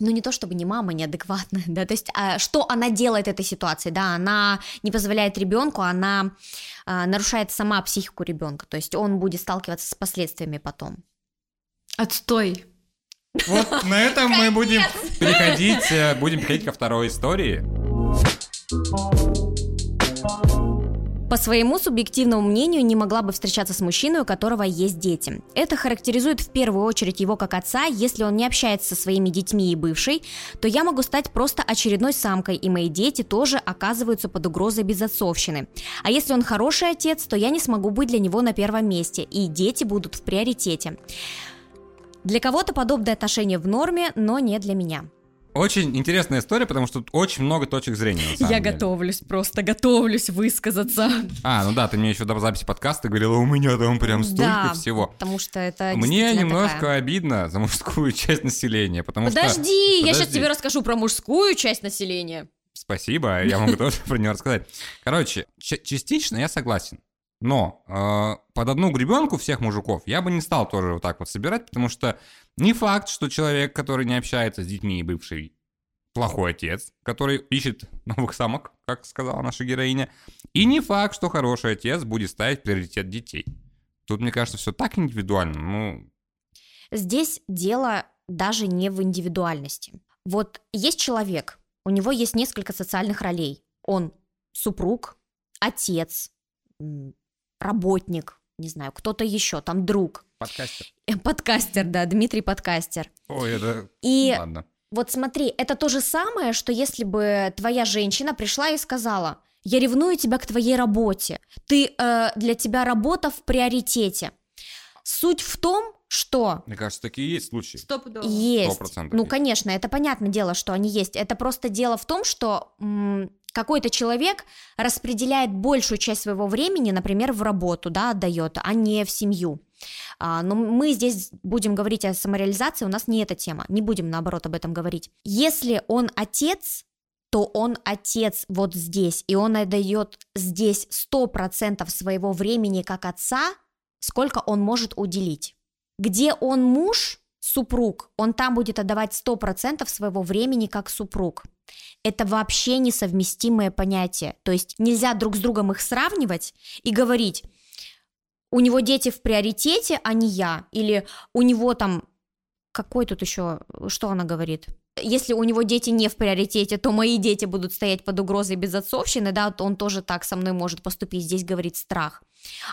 Ну, не то чтобы не мама неадекватная, [LAUGHS] да, то есть а, что она делает этой ситуации, да, она не позволяет ребенку, она а, нарушает сама психику ребенка, то есть он будет сталкиваться с последствиями потом. Отстой. Вот на этом мы будем переходить, э, будем переходить ко второй истории. По своему субъективному мнению, не могла бы встречаться с мужчиной, у которого есть дети. Это характеризует в первую очередь его как отца. Если он не общается со своими детьми и бывшей, то я могу стать просто очередной самкой, и мои дети тоже оказываются под угрозой безотцовщины. А если он хороший отец, то я не смогу быть для него на первом месте, и дети будут в приоритете. Для кого-то подобное отношение в норме, но не для меня. Очень интересная история, потому что тут очень много точек зрения. Я деле. готовлюсь, просто готовлюсь высказаться. А, ну да, ты мне еще до записи подкаста говорила, у меня там прям столько Да, всего. Потому что это Мне немножко такая- обидно за мужскую [LAUGHS] часть населения, потому что... Подожди, я сейчас Подожди. тебе расскажу про мужскую часть населения. Спасибо, я могу тоже [LAUGHS] про нее рассказать. Короче, частично я согласен. Но э, под одну гребенку всех мужиков я бы не стал тоже вот так вот собирать, потому что не факт, что человек, который не общается с детьми и бывший, плохой отец, который ищет новых самок, как сказала наша героиня. И не факт, что хороший отец будет ставить приоритет детей. Тут, мне кажется, все так индивидуально. Ну, Здесь дело даже не в индивидуальности. Вот есть человек, у него есть несколько социальных ролей. Он супруг, отец, работник, не знаю, кто-то еще, там друг. подкастер. Э, Подкастер, да, Дмитрий подкастер. Ой, это... И Ладно. Вот смотри, это то же самое, что если бы твоя женщина пришла и сказала, я ревную тебя к твоей работе, ты э, для тебя работа в приоритете. Суть в том, что Мне кажется, такие есть случаи. Стопудово. есть. 100% Ну, есть. конечно, это понятное дело, что они есть. Это просто дело в том, что м, какой-то человек распределяет большую часть своего времени, например, в работу, да, отдает, а не в семью. А, но мы здесь будем говорить о самореализации, у нас не эта тема, не будем наоборот об этом говорить. Если он отец, то он отец вот здесь, и он отдает здесь 100% своего времени как отца, сколько он может уделить. Где он муж, супруг, он там будет отдавать 100% своего времени как супруг. Это вообще несовместимое понятие. То есть нельзя друг с другом их сравнивать и говорить, у него дети в приоритете, а не я. Или у него там... Какой тут еще... Что она говорит? Если у него дети не в приоритете, то мои дети будут стоять под угрозой безотцовщины, да, то он тоже так со мной может поступить. Здесь говорит страх.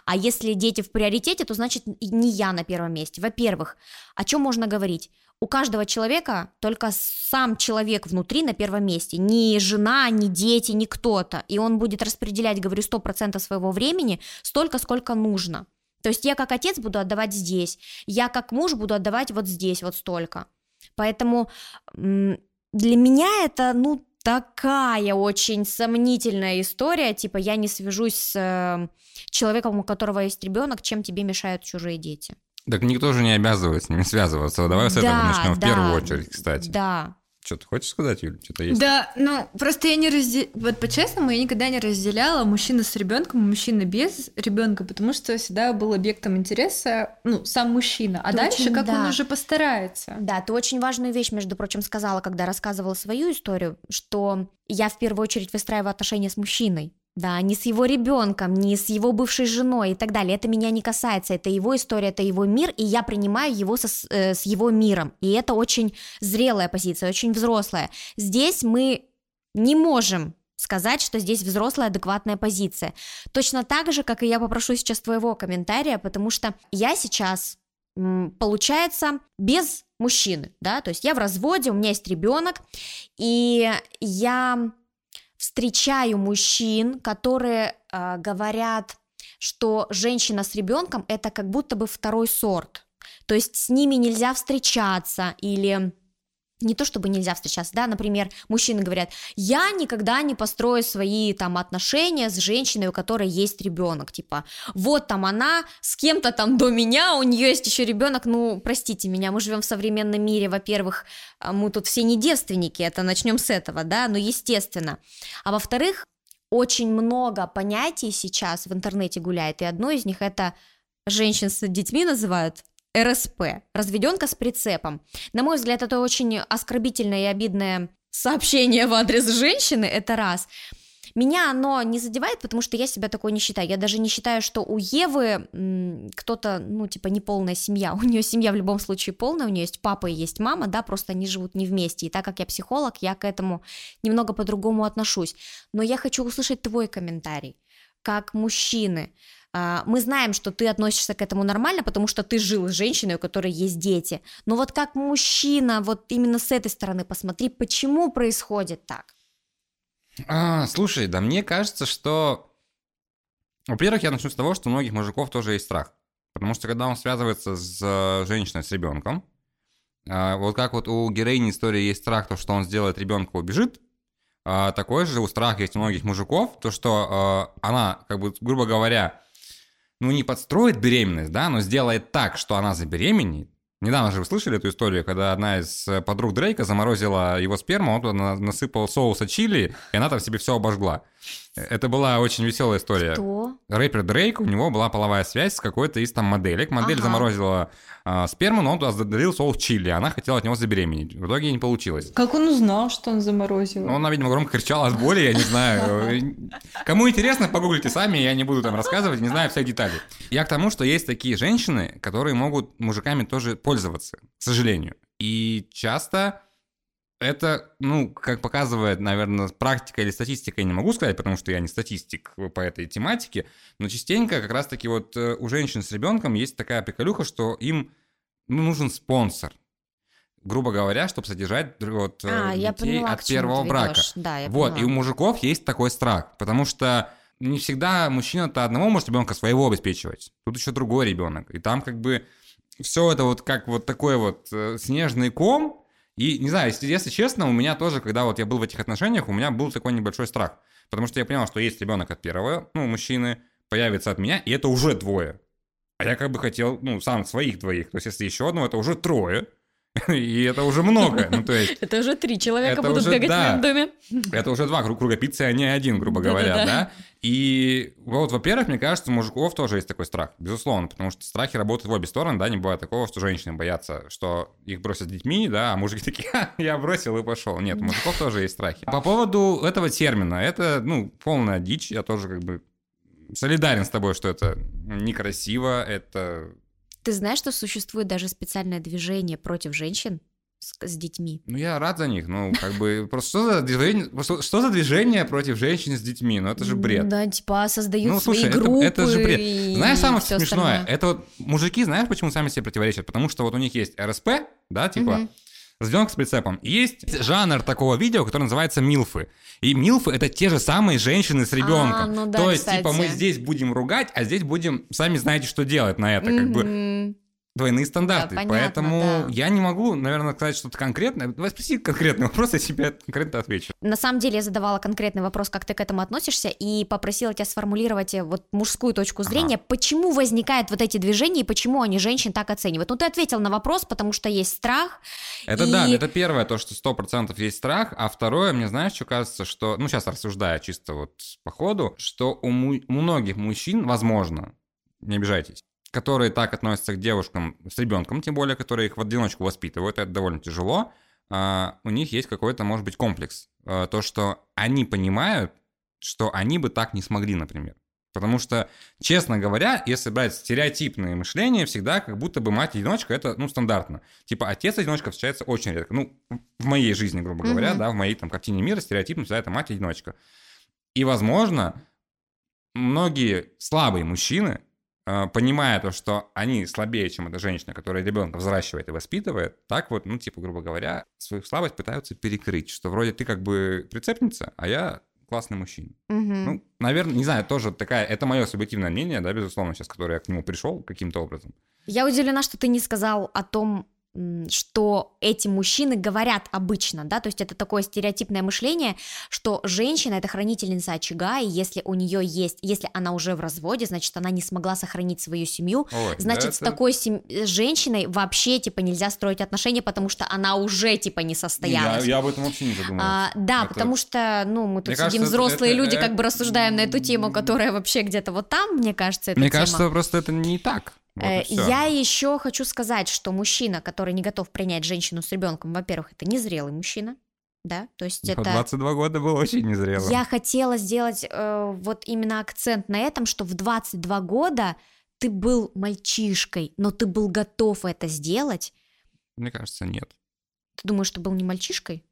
А если дети в приоритете, то значит не я на первом месте. Во-первых, о чем можно говорить? У каждого человека только сам человек внутри на первом месте, ни жена, ни дети, ни кто-то. И он будет распределять, говорю, 100% своего времени столько, сколько нужно. То есть я как отец буду отдавать здесь, я как муж буду отдавать вот здесь вот столько. Поэтому для меня это, ну, такая очень сомнительная история, типа я не свяжусь с э, человеком, у которого есть ребенок, чем тебе мешают чужие дети. Так никто же не обязывает с ними связываться. Давай с этого Да, начнем в да, первую очередь, кстати. Да. Что ты хочешь сказать, Юль? Что-то есть? Да, ну просто я не разделяла, вот по-честному, я никогда не разделяла мужчина с ребенком и мужчина без ребенка, потому что всегда был объектом интереса, ну, сам мужчина, а Ты дальше очень- как он да. уже постарается. Да, ты очень важную вещь, между прочим, сказала, когда рассказывала свою историю, что я в первую очередь выстраиваю отношения с мужчиной. Да, не с его ребенком, не с его бывшей женой и так далее. Это меня не касается. Это его история, это его мир, и я принимаю его со- э, с его миром. И это очень зрелая позиция, очень взрослая. Здесь мы не можем сказать, что здесь взрослая адекватная позиция. Точно так же, как и я попрошу сейчас твоего комментария, потому что я сейчас получается без мужчины, да, то есть я в разводе, у меня есть ребенок, и я встречаю мужчин, которые э, говорят, что женщина с ребенком это как будто бы второй сорт, то есть с ними нельзя встречаться или не то чтобы нельзя встречаться, да, например, мужчины говорят, я никогда не построю свои там отношения с женщиной, у которой есть ребенок, типа, вот там она с кем-то там до меня, у нее есть еще ребенок, ну, простите меня, мы живем в современном мире, во-первых, а, мы тут все не девственники, это начнем с этого, да, ну, естественно, а во-вторых, очень много понятий сейчас в интернете гуляет, и одно из них это женщин с детьми называют РСП, разведенка с прицепом. На мой взгляд, это очень оскорбительное и обидное сообщение в адрес женщины, это раз. Меня оно не задевает, потому что я себя такой не считаю. Я даже не считаю, что у Евы кто-то, ну, типа, неполная семья. У нее семья в любом случае полная, у нее есть папа и есть мама, да, просто они живут не вместе. И так как я психолог, я к этому немного по-другому отношусь. Но я хочу услышать твой комментарий, как мужчины. А, мы знаем, что ты относишься к этому нормально, потому что ты жил с женщиной, у которой есть дети. Но вот как мужчина, вот именно с этой стороны посмотри, почему происходит так? А, слушай, да мне кажется, что... Во-первых, я начну с того, что у многих мужиков тоже есть страх. Потому что когда он связывается с э, женщиной, с ребенком, а, вот как вот у героини истории есть страх, то, что он сделает ребенка, убежит, а, такой же у страх есть у многих мужиков, то, что она, как бы, грубо говоря, ну, не подстроит беременность, да, но сделает так, что она забеременеет. Недавно же вы слышали эту историю, когда одна из э, подруг Дрейка заморозила его сперму, он туда насыпал соуса чили, и она там себе все обожгла. Это была очень веселая история. Кто? Рэпер Дрейк, у него была половая связь с какой-то из там моделек. Модель ага. заморозила а, сперму, но он туда задалил соус чили. Она хотела от него забеременеть. В итоге не получилось. Как он узнал, что он заморозил? Ну, она, видимо, громко кричала от боли, я не знаю. Кому интересно, погуглите сами, я не буду там рассказывать, не знаю всех деталей. Я к тому, что есть такие женщины, которые могут мужиками тоже пользоваться, к сожалению. И часто это, ну, как показывает, наверное, практика или статистика, я не могу сказать, потому что я не статистик по этой тематике, но частенько как раз-таки вот э, у женщин с ребенком есть такая приколюха, что им ну, нужен спонсор, грубо говоря, чтобы содержать вот, э, а, детей поняла, от первого брака. Да, я вот, поняла. и у мужиков есть такой страх, потому что не всегда мужчина-то одного может ребенка своего обеспечивать. Тут еще другой ребенок. И там как бы все это вот как вот такой вот э, снежный ком, и, не знаю, если, если честно, у меня тоже, когда вот я был в этих отношениях, у меня был такой небольшой страх. Потому что я понял, что есть ребенок от первого, ну, мужчины, появится от меня, и это уже двое. А я как бы хотел, ну, сам своих двоих. То есть, если еще одного, это уже трое. [LAUGHS] И это уже много. Ну, то есть, это уже три человека будут уже, бегать да, в доме. Это уже два круга пиццы, а не один, грубо [LAUGHS] говоря, да? И вот, во-первых, мне кажется, у мужиков тоже есть такой страх, безусловно, потому что страхи работают в обе стороны, да, не бывает такого, что женщины боятся, что их бросят с детьми, да, а мужики такие, я бросил и пошел. Нет, у мужиков тоже есть страхи. По поводу этого термина, это, ну, полная дичь, я тоже как бы солидарен с тобой, что это некрасиво, это ты знаешь, что существует даже специальное движение против женщин? С, с детьми. Ну, я рад за них. Ну, как бы, просто что за движение, что, что за движение против женщин с детьми? Ну, это же бред. Да, типа, создают ну, слушай, свои это, группы. Это же бред. Знаешь, самое смешное? Остальное. Это вот мужики, знаешь, почему сами себе противоречат? Потому что вот у них есть РСП, да, типа, угу разведенка с прицепом. Есть жанр такого видео, который называется милфы. И милфы это те же самые женщины с ребенком. А, ну да, То есть, кстати. типа, мы здесь будем ругать, а здесь будем, сами знаете, что делать на это. Как бы двойные стандарты. Да, понятно, Поэтому да. я не могу, наверное, сказать что-то конкретное. Давай спроси конкретный вопрос, я тебе конкретно отвечу. На самом деле я задавала конкретный вопрос, как ты к этому относишься, и попросила тебя сформулировать э, вот мужскую точку зрения, ага. почему возникают вот эти движения и почему они женщин так оценивают. Ну, ты ответил на вопрос, потому что есть страх. Это и... да, это первое, то, что сто процентов есть страх, а второе, мне знаешь, что кажется, что, ну, сейчас рассуждая чисто вот по ходу, что у, му- у многих мужчин, возможно, не обижайтесь, которые так относятся к девушкам с ребенком, тем более, которые их в одиночку воспитывают, это довольно тяжело, а, у них есть какой-то, может быть, комплекс. А, то, что они понимают, что они бы так не смогли, например. Потому что, честно говоря, если брать стереотипное мышление, всегда как будто бы мать-одиночка это, ну, стандартно. Типа отец-одиночка встречается очень редко. Ну, в моей жизни, грубо говоря, mm-hmm. да, в моей там картине мира стереотипно всегда это мать-одиночка. И, возможно, многие слабые мужчины понимая то, что они слабее, чем эта женщина, которая ребенка взращивает и воспитывает, так вот, ну, типа, грубо говоря, свою слабость пытаются перекрыть, что вроде ты как бы прицепница, а я классный мужчина. Угу. Ну, наверное, не знаю, тоже такая, это мое субъективное мнение, да, безусловно, сейчас, которое я к нему пришел каким-то образом. Я удивлена, что ты не сказал о том, что эти мужчины говорят обычно, да, то есть это такое стереотипное мышление, что женщина это хранительница очага, и если у нее есть, если она уже в разводе, значит она не смогла сохранить свою семью, Ой, значит да, с такой сем- женщиной вообще типа нельзя строить отношения, потому что она уже типа не Я, состоялась. я об этом вообще не задумывался. А, да, Это- потому что, ну, мы тут Мне сидим кажется, взрослые это- люди, это- как бы рассуждаем на эту тему, которая вообще где-то вот там, мне кажется, Мне тема. кажется, просто это не так. Вот Э. Я еще хочу сказать, что мужчина, который не готов принять женщину с ребенком, во-первых, это незрелый мужчина, да, то есть это... 22 года был очень незрелым. Я хотела сделать э, вот именно акцент на этом, что в 22 года ты был мальчишкой, но ты был готов это сделать. Мне кажется, нет. Ты думаешь, что был не мальчишкой?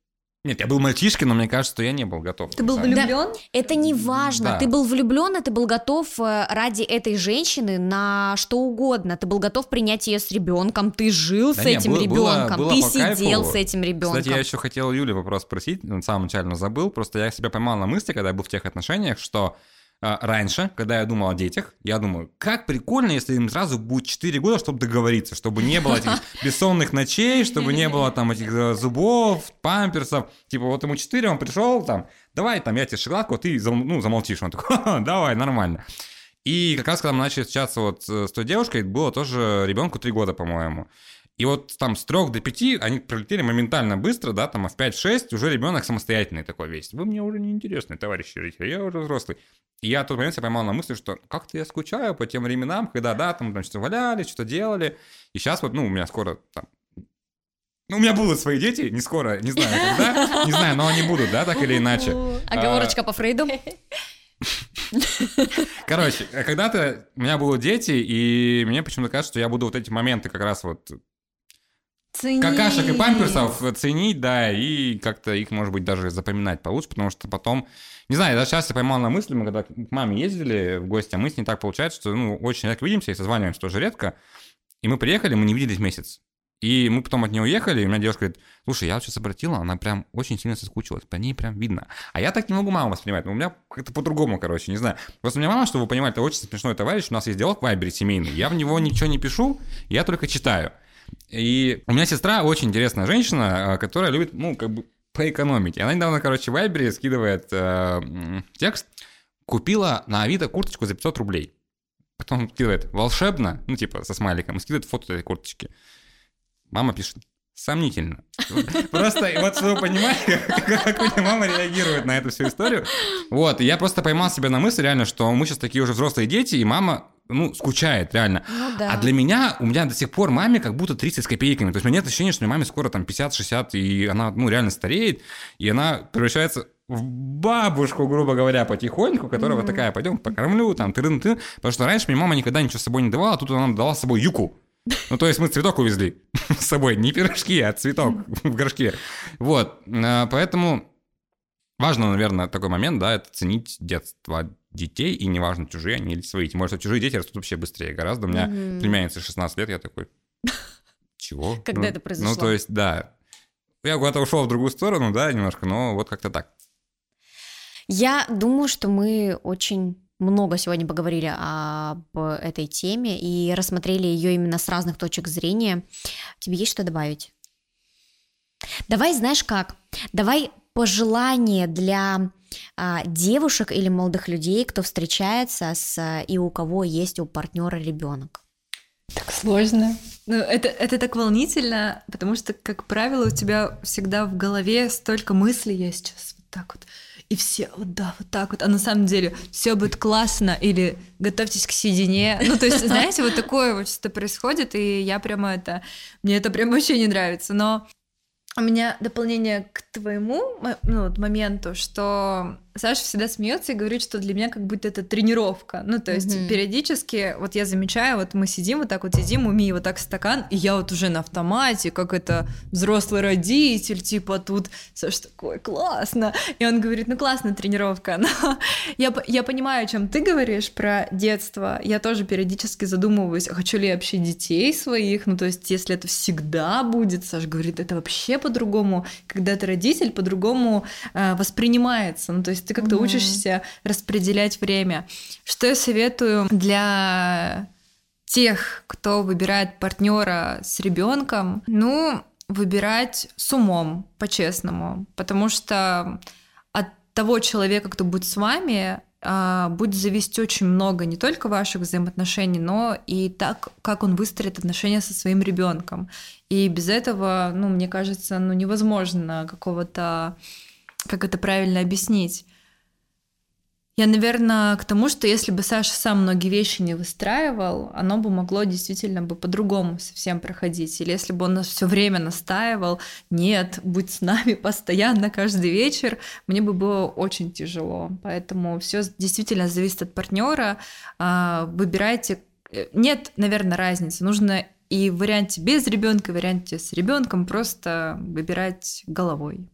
Нет, я был мальчишкой, но мне кажется, что я не был готов. Ты был влюблен? Это не важно. Да. Ты был влюблен, и ты был готов э, ради этой женщины на что угодно. Ты был готов принять ее с ребенком. Ты жил Да с не, этим было- ребенком. было ты по кайфу. сидел с этим ребенком. Кстати, я еще хотел Юле вопрос спросить, на самом начале, но забыл. Просто я себя поймал на мысли, когда я был в тех отношениях, что раньше, когда я думал о детях, я думаю, как прикольно, если им сразу будет 4 года, чтобы договориться, чтобы не было этих [LAUGHS] бессонных ночей, чтобы не было там этих э, зубов, памперсов. Типа вот ему 4, он пришел там, давай там я тебе шоколадку, а ты ну, замолчишь. Он такой, «Ха-ха, давай, нормально. И как раз, когда мы начали встречаться вот э, с той девушкой, было тоже ребенку 3 года, по-моему. И вот там с 3 до 5 они пролетели моментально быстро, да, там, а в 5-6 уже ребенок самостоятельный такой весь. Вы мне уже не интересны, товарищи родители, я уже взрослый. И я в тот момент себя поймал на мысли, что как-то я скучаю по тем временам, когда, да, там, там что-то валяли, что-то делали. И сейчас вот, ну, у меня скоро там... Ну, у меня будут свои дети, не скоро, не знаю когда, не знаю, но они будут, да, так или иначе. Оговорочка по Фрейду. Короче, когда-то у меня будут дети, и мне почему-то кажется, что я буду вот эти моменты как раз вот Цени. какашек и памперсов ценить, да, и как-то их, может быть, даже запоминать получше, потому что потом, не знаю, даже сейчас я поймал на мысли, мы когда к маме ездили в гости, а мы с ней так получается, что, ну, очень редко видимся и созваниваемся тоже редко, и мы приехали, мы не виделись месяц. И мы потом от нее уехали, и у меня девушка говорит, слушай, я вот сейчас обратила, она прям очень сильно соскучилась, по ней прям видно. А я так не могу маму воспринимать, у меня как-то по-другому, короче, не знаю. Просто у меня мама, чтобы вы понимали, это очень смешной товарищ, у нас есть диалог в Вайбере семейный, я в него ничего не пишу, я только читаю. И у меня сестра очень интересная женщина, э, которая любит, ну, как бы поэкономить. И она недавно, короче, в Вайбере скидывает э, текст. Купила на Авито курточку за 500 рублей. Потом скидывает волшебно, ну, типа, со смайликом, и скидывает фото этой курточки. Мама пишет, сомнительно. Просто, вот вы понимали, [LAUGHS] как, как у мама реагирует на эту всю историю. Вот, и я просто поймал себя на мысли реально, что мы сейчас такие уже взрослые дети, и мама, ну, скучает реально. Ну да. А для меня, у меня до сих пор маме как будто 30 с копейками. То есть у меня нет ощущения, что маме скоро там 50-60, и она, ну, реально стареет, и она превращается в бабушку, грубо говоря, потихоньку, которая вот такая, пойдем покормлю, там, тырын -ты. Потому что раньше мне мама никогда ничего с собой не давала, а тут она нам дала с собой юку. [LAUGHS] Ну, то есть мы цветок увезли [LAUGHS] с собой, не пирожки, а цветок [LAUGHS] в горшке. Вот, а, поэтому важно, наверное, такой момент, да, это ценить детство детей, и неважно, чужие они или свои. Тем более, что чужие дети растут вообще быстрее гораздо. У меня Мгм. племянница 16 лет, я такой, чего? [LAUGHS] Когда Ну, это произошло? Ну, то есть, да. Я куда-то ушел в другую сторону, да, немножко, но вот как-то так. Я думаю, что мы очень много сегодня поговорили об этой теме и рассмотрели ее именно с разных точек зрения. Тебе есть что добавить? Давай, знаешь как? Давай пожелание для девушек или молодых людей, кто встречается с а, и у кого есть у партнера ребенок. Так сложно. Ну, это, это так волнительно, потому что, как правило, у тебя всегда в голове столько мыслей, я сейчас вот так вот, и все вот да, вот так вот, а на самом деле все будет классно, или готовьтесь к седине. Ну, то есть, знаете, вот такое вот что происходит, и я прямо это, мне это прям вообще не нравится, но у меня дополнение к твоему ну, моменту, что Саша всегда смеется и говорит, что для меня как будто это тренировка. Ну, то есть Мгм. периодически, вот я замечаю, вот мы сидим, вот так вот сидим, у Мии вот так стакан, и я вот уже на автомате, как это взрослый родитель, типа тут Саша такой, классно. И он говорит, ну классно тренировка. Но [LAUGHS] я, я понимаю, о чем ты говоришь про детство. Я тоже периодически задумываюсь, а хочу ли я вообще детей своих. Ну, то есть, если это всегда будет, Саша говорит, это вообще по-другому, когда ты родитель, по-другому э, воспринимается. Ну, то есть, ты как-то Мгм. учишься распределять время. Что я советую для тех, кто выбирает партнера с ребенком, ну, выбирать с умом, по-честному, потому что от того человека, кто будет с вами, а, будет зависеть очень много не только ваших взаимоотношений, но и так, как он выстроит отношения со своим ребенком. И без этого, ну, мне кажется, ну, невозможно какого-то, как это правильно объяснить, я, наверное, к тому, что если бы Саша сам многие вещи не выстраивал, оно бы могло действительно бы по-другому совсем проходить. Или если бы он нас все время настаивал, нет, будь с нами [LAUGHS] постоянно каждый вечер, мне бы было очень тяжело. Поэтому все действительно зависит от партнера. А, выбирайте. Э, нет, наверное, разницы. Нужно и в варианте без ребенка, и в варианте с ребенком просто выбирать головой.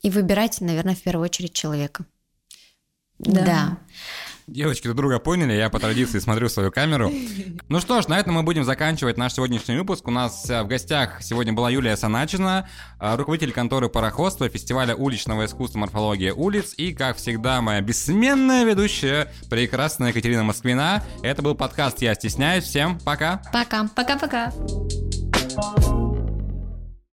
И выбирать, наверное, в первую очередь человека. Да. да. Девочки друг друга поняли, я по традиции смотрю в свою камеру. Ну что ж, на этом мы будем заканчивать наш сегодняшний выпуск. У нас э, в гостях сегодня была Юлия Саначина, э, руководитель конторы пароходства фестиваля уличного искусства «Морфология улиц». И, как всегда, моя бессменная ведущая, прекрасная Екатерина Москвина. Это был подкаст «Я стесняюсь». Всем пока! Пока! Пока-пока!